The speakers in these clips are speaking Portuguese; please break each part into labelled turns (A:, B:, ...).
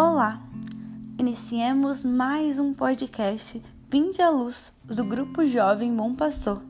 A: Olá! Iniciemos mais um podcast Vinde à Luz do Grupo Jovem Bom Pastor.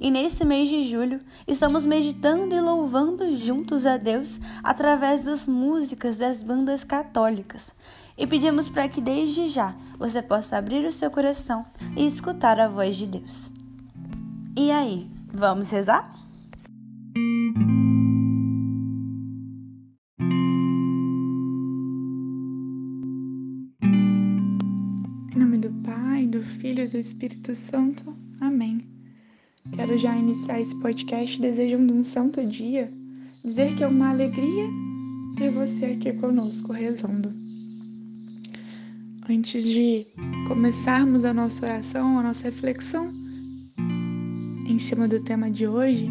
A: E nesse mês de julho, estamos meditando e louvando juntos a Deus através das músicas das bandas católicas. E pedimos para que desde já você possa abrir o seu coração e escutar a voz de Deus. E aí, vamos rezar?
B: Espírito Santo. Amém. Quero já iniciar esse podcast desejando um santo dia, dizer que é uma alegria ter você aqui conosco rezando. Antes de começarmos a nossa oração, a nossa reflexão em cima do tema de hoje,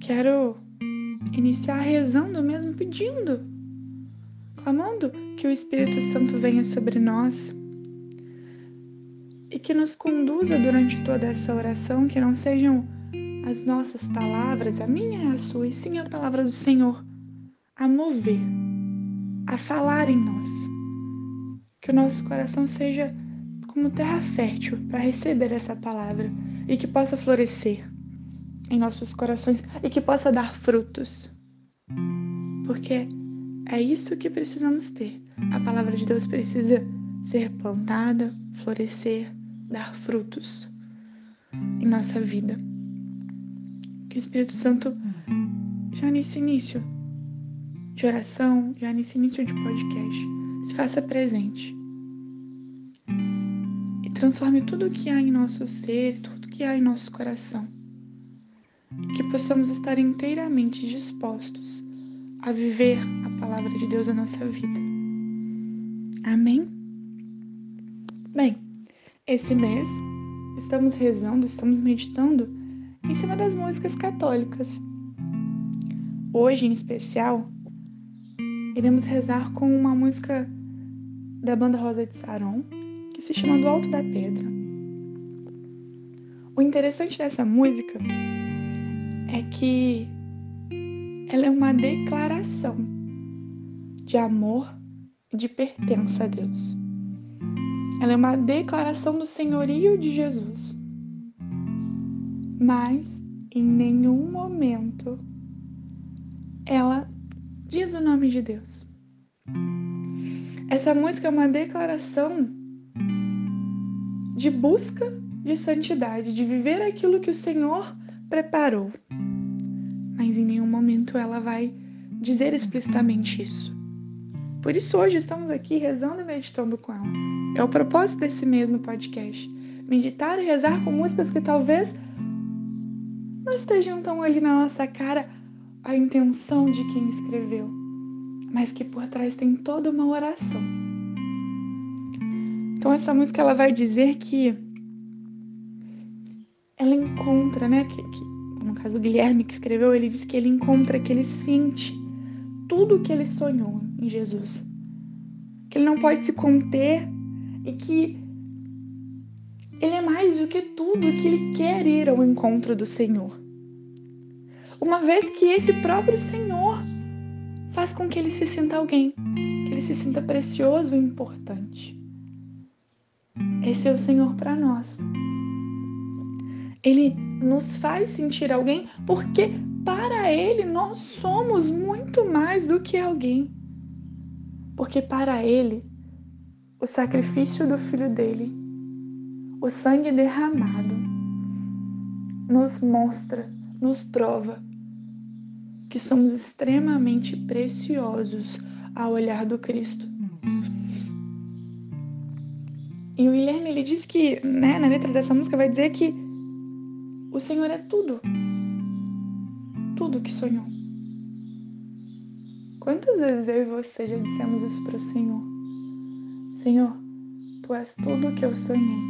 B: quero iniciar rezando mesmo, pedindo, clamando que o Espírito Santo venha sobre nós que nos conduza durante toda essa oração, que não sejam as nossas palavras, a minha e a sua, e sim a palavra do Senhor, a mover, a falar em nós. Que o nosso coração seja como terra fértil para receber essa palavra e que possa florescer em nossos corações e que possa dar frutos. Porque é isso que precisamos ter. A palavra de Deus precisa ser plantada, florescer, dar frutos em nossa vida. Que o Espírito Santo, já nesse início de oração, já nesse início de podcast, se faça presente e transforme tudo o que há em nosso ser, tudo que há em nosso coração. E que possamos estar inteiramente dispostos a viver a palavra de Deus na nossa vida. Amém? Bem, esse mês estamos rezando, estamos meditando em cima das músicas católicas. Hoje, em especial, iremos rezar com uma música da banda Rosa de Saron, que se chama Do Alto da Pedra. O interessante dessa música é que ela é uma declaração de amor e de pertença a Deus. Ela é uma declaração do senhorio de Jesus. Mas em nenhum momento ela diz o nome de Deus. Essa música é uma declaração de busca de santidade, de viver aquilo que o Senhor preparou. Mas em nenhum momento ela vai dizer explicitamente isso. Por isso hoje estamos aqui rezando e meditando com ela. É o propósito desse mesmo podcast. Meditar e rezar com músicas que talvez não estejam tão ali na nossa cara a intenção de quem escreveu, mas que por trás tem toda uma oração. Então essa música ela vai dizer que ela encontra, né? Que, que, no caso o Guilherme que escreveu, ele diz que ele encontra, que ele sente tudo o que ele sonhou em Jesus. Que ele não pode se conter e que ele é mais do que tudo que ele quer ir ao encontro do Senhor. Uma vez que esse próprio Senhor faz com que ele se sinta alguém, que ele se sinta precioso e importante. Esse é o Senhor para nós. Ele nos faz sentir alguém porque para Ele nós somos muito mais do que alguém. Porque para Ele, o sacrifício do Filho dele, o sangue derramado, nos mostra, nos prova que somos extremamente preciosos ao olhar do Cristo. E o Guilherme ele diz que, né, na letra dessa música vai dizer que o Senhor é tudo tudo que sonhou. Quantas vezes eu e você já dissemos isso para o Senhor? Senhor, tu és tudo o que eu sonhei.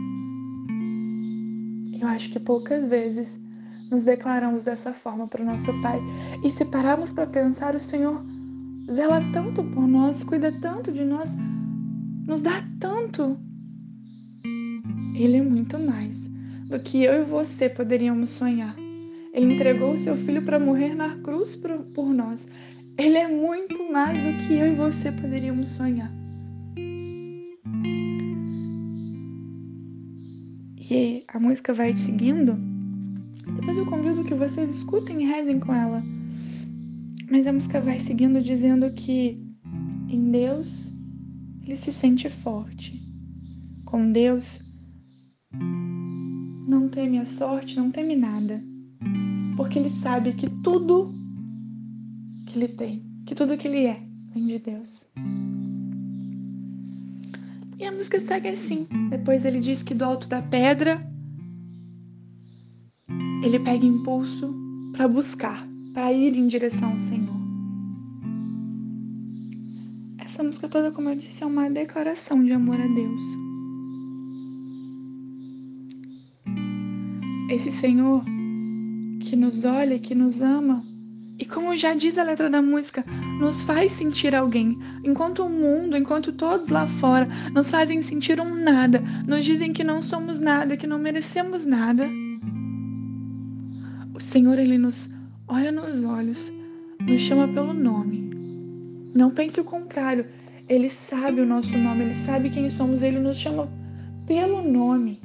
B: Eu acho que poucas vezes nos declaramos dessa forma para o nosso Pai. E se pararmos para pensar, o Senhor zela tanto por nós, cuida tanto de nós, nos dá tanto. Ele é muito mais do que eu e você poderíamos sonhar. Ele entregou o seu filho para morrer na cruz por, nós. Ele é muito mais do que eu e você poderíamos sonhar. E a música vai seguindo. Depois eu convido que vocês escutem e rezem com ela. Mas a música vai seguindo dizendo que em Deus ele se sente forte. Com Deus não teme a sorte, não teme nada. Porque ele sabe que tudo que ele tem, que tudo que ele é, vem de Deus. E a música segue assim. Depois ele diz que do alto da pedra ele pega impulso para buscar, para ir em direção ao Senhor. Essa música toda, como eu disse, é uma declaração de amor a Deus. Esse Senhor que nos olha, que nos ama, e como já diz a letra da música, nos faz sentir alguém, enquanto o mundo, enquanto todos lá fora nos fazem sentir um nada, nos dizem que não somos nada, que não merecemos nada. O Senhor, Ele nos olha nos olhos, nos chama pelo nome. Não pense o contrário, Ele sabe o nosso nome, Ele sabe quem somos, Ele nos chama pelo nome.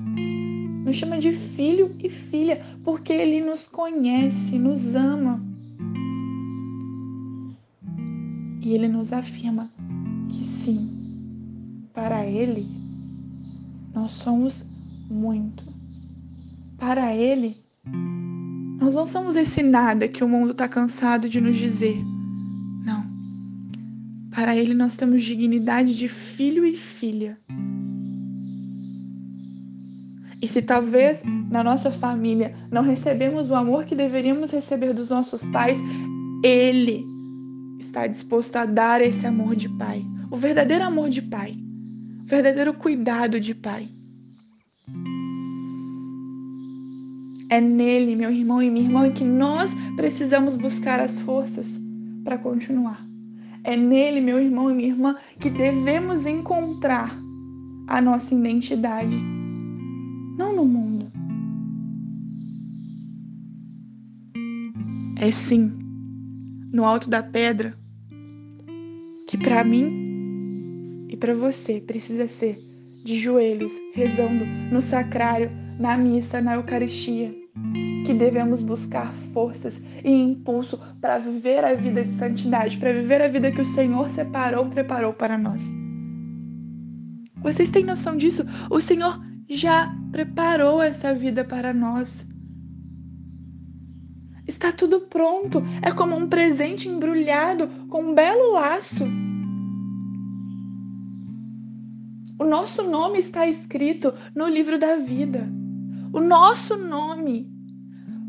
B: Nos chama de filho e filha, porque Ele nos conhece, nos ama. E ele nos afirma que sim, para ele, nós somos muito. Para ele, nós não somos esse nada que o mundo está cansado de nos dizer. Não. Para ele, nós temos dignidade de filho e filha. E se talvez na nossa família não recebemos o amor que deveríamos receber dos nossos pais, ele está disposto a dar esse amor de pai, o verdadeiro amor de pai, o verdadeiro cuidado de pai. É nele, meu irmão e minha irmã, que nós precisamos buscar as forças para continuar. É nele, meu irmão e minha irmã, que devemos encontrar a nossa identidade, não no mundo. É sim no alto da pedra, que para mim e para você precisa ser de joelhos, rezando no sacrário, na missa, na Eucaristia, que devemos buscar forças e impulso para viver a vida de santidade, para viver a vida que o Senhor separou, preparou para nós. Vocês têm noção disso? O Senhor já preparou essa vida para nós. Está tudo pronto. É como um presente embrulhado com um belo laço. O nosso nome está escrito no livro da vida. O nosso nome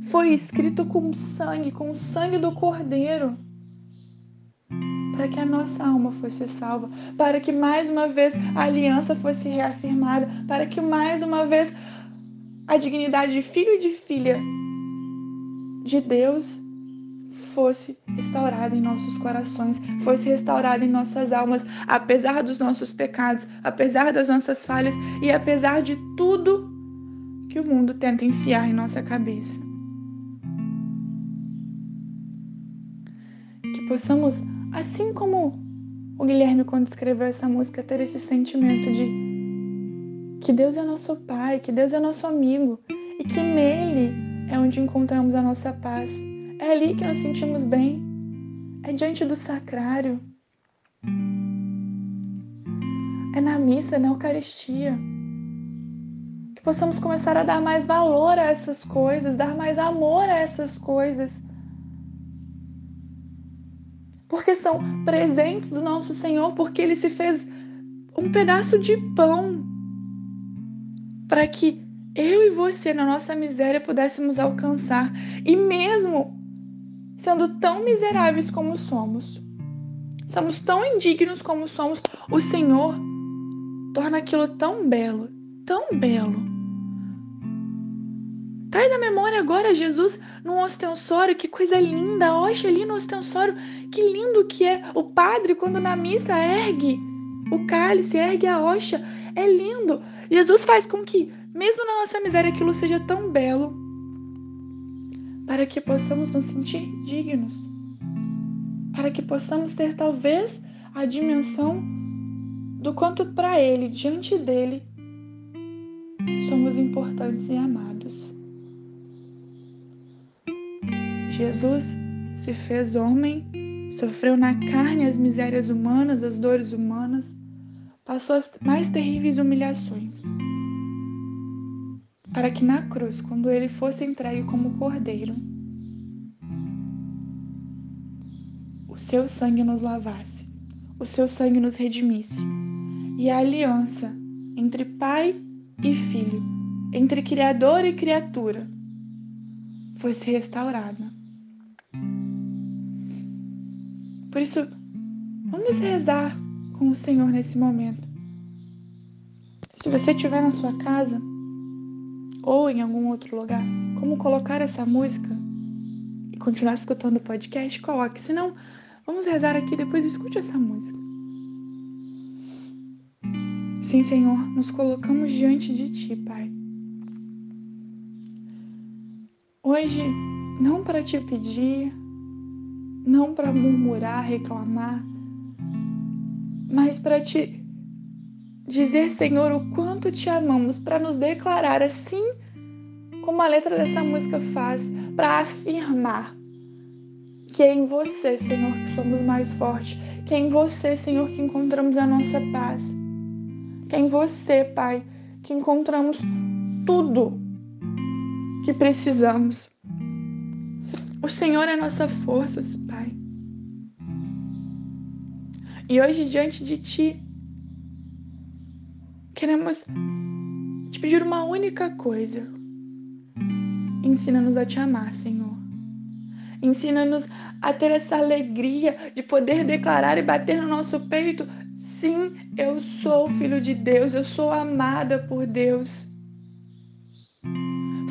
B: foi escrito com sangue, com o sangue do Cordeiro, para que a nossa alma fosse salva, para que mais uma vez a aliança fosse reafirmada, para que mais uma vez a dignidade de filho e de filha de Deus fosse restaurada em nossos corações, fosse restaurada em nossas almas, apesar dos nossos pecados, apesar das nossas falhas e apesar de tudo que o mundo tenta enfiar em nossa cabeça. Que possamos, assim como o Guilherme, quando escreveu essa música, ter esse sentimento de que Deus é nosso Pai, que Deus é nosso amigo e que nele é onde encontramos a nossa paz. É ali que nós sentimos bem. É diante do sacrário. É na missa, na Eucaristia. Que possamos começar a dar mais valor a essas coisas, dar mais amor a essas coisas. Porque são presentes do nosso Senhor, porque Ele se fez um pedaço de pão para que eu e você, na nossa miséria, pudéssemos alcançar. E mesmo sendo tão miseráveis como somos, somos tão indignos como somos, o Senhor torna aquilo tão belo, tão belo. Traz à memória agora Jesus num ostensório, que coisa linda, a hoxa ali no ostensório, que lindo que é. O padre, quando na missa ergue o cálice, ergue a hoxa, é lindo. Jesus faz com que mesmo na nossa miséria, aquilo seja tão belo, para que possamos nos sentir dignos, para que possamos ter talvez a dimensão do quanto para Ele, diante dele, somos importantes e amados. Jesus se fez homem, sofreu na carne as misérias humanas, as dores humanas, passou as mais terríveis humilhações, para que na cruz, quando ele fosse entregue como cordeiro, o seu sangue nos lavasse, o seu sangue nos redimisse, e a aliança entre Pai e Filho, entre Criador e criatura, fosse restaurada. Por isso, vamos rezar com o Senhor nesse momento. Se você estiver na sua casa ou em algum outro lugar, como colocar essa música e continuar escutando o podcast, coloque. Se não, vamos rezar aqui, depois escute essa música. Sim, Senhor, nos colocamos diante de Ti, Pai. Hoje, não para te pedir, não para murmurar, reclamar, mas para te dizer, Senhor, o quanto te amamos, para nos declarar assim como a letra dessa música faz, para afirmar que é em você, Senhor, que somos mais fortes, que é em você, Senhor, que encontramos a nossa paz, que é em você, Pai, que encontramos tudo que precisamos. O Senhor é nossa força, Pai. E hoje, diante de Ti, queremos te pedir uma única coisa. Ensina-nos a te amar, Senhor. Ensina-nos a ter essa alegria de poder declarar e bater no nosso peito: sim, eu sou filho de Deus, eu sou amada por Deus.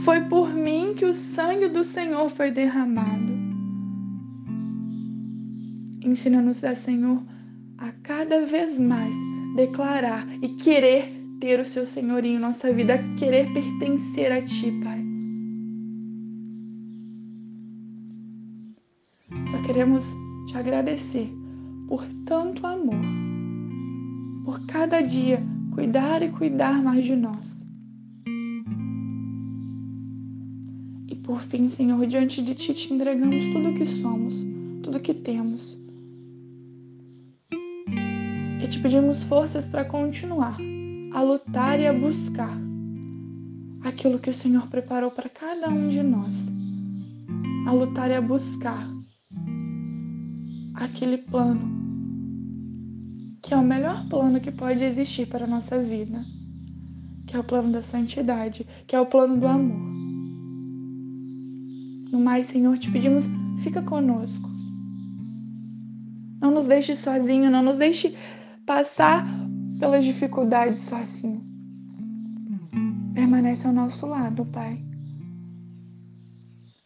B: Foi por mim que o sangue do Senhor foi derramado. Ensina-nos, Senhor, a cada vez mais declarar e querer ter o seu senhorinho em nossa vida, querer pertencer a Ti, Pai. Só queremos te agradecer por tanto amor, por cada dia cuidar e cuidar mais de nós. Por fim, Senhor, diante de Ti te entregamos tudo o que somos, tudo o que temos e te pedimos forças para continuar a lutar e a buscar aquilo que o Senhor preparou para cada um de nós. A lutar e a buscar aquele plano que é o melhor plano que pode existir para a nossa vida, que é o plano da santidade, que é o plano do amor. No mais, Senhor, te pedimos, fica conosco. Não nos deixe sozinho, não nos deixe passar pelas dificuldades sozinho. Permanece ao nosso lado, Pai.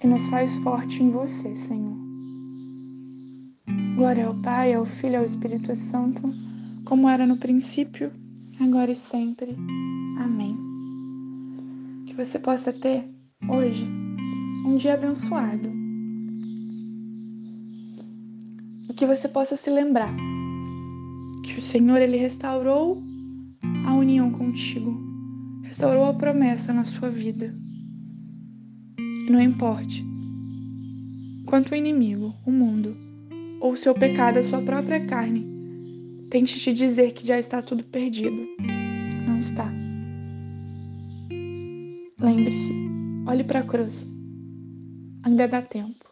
B: E nos faz forte em você, Senhor. Glória ao Pai, ao Filho e ao Espírito Santo, como era no princípio, agora e sempre. Amém. Que você possa ter hoje um dia abençoado. E que você possa se lembrar que o Senhor ele restaurou a união contigo, restaurou a promessa na sua vida. E não importe quanto o inimigo, o mundo, ou o seu pecado, a sua própria carne, tente te dizer que já está tudo perdido. Não está. Lembre-se, olhe para a cruz. Ainda dá tempo.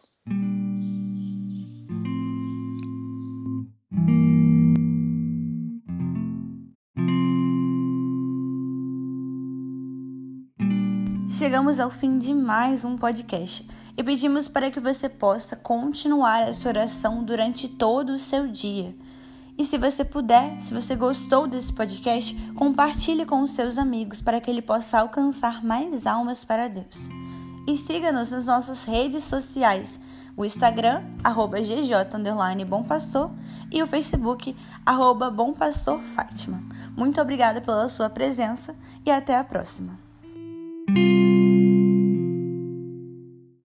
A: Chegamos ao fim de mais um podcast e pedimos para que você possa continuar essa oração durante todo o seu dia. E se você puder, se você gostou desse podcast, compartilhe com os seus amigos para que ele possa alcançar mais almas para Deus. E siga-nos nas nossas redes sociais, o Instagram, arroba GJ Bom Pastor, e o Facebook, arroba Bom Pastor Fátima. Muito obrigada pela sua presença e até a próxima.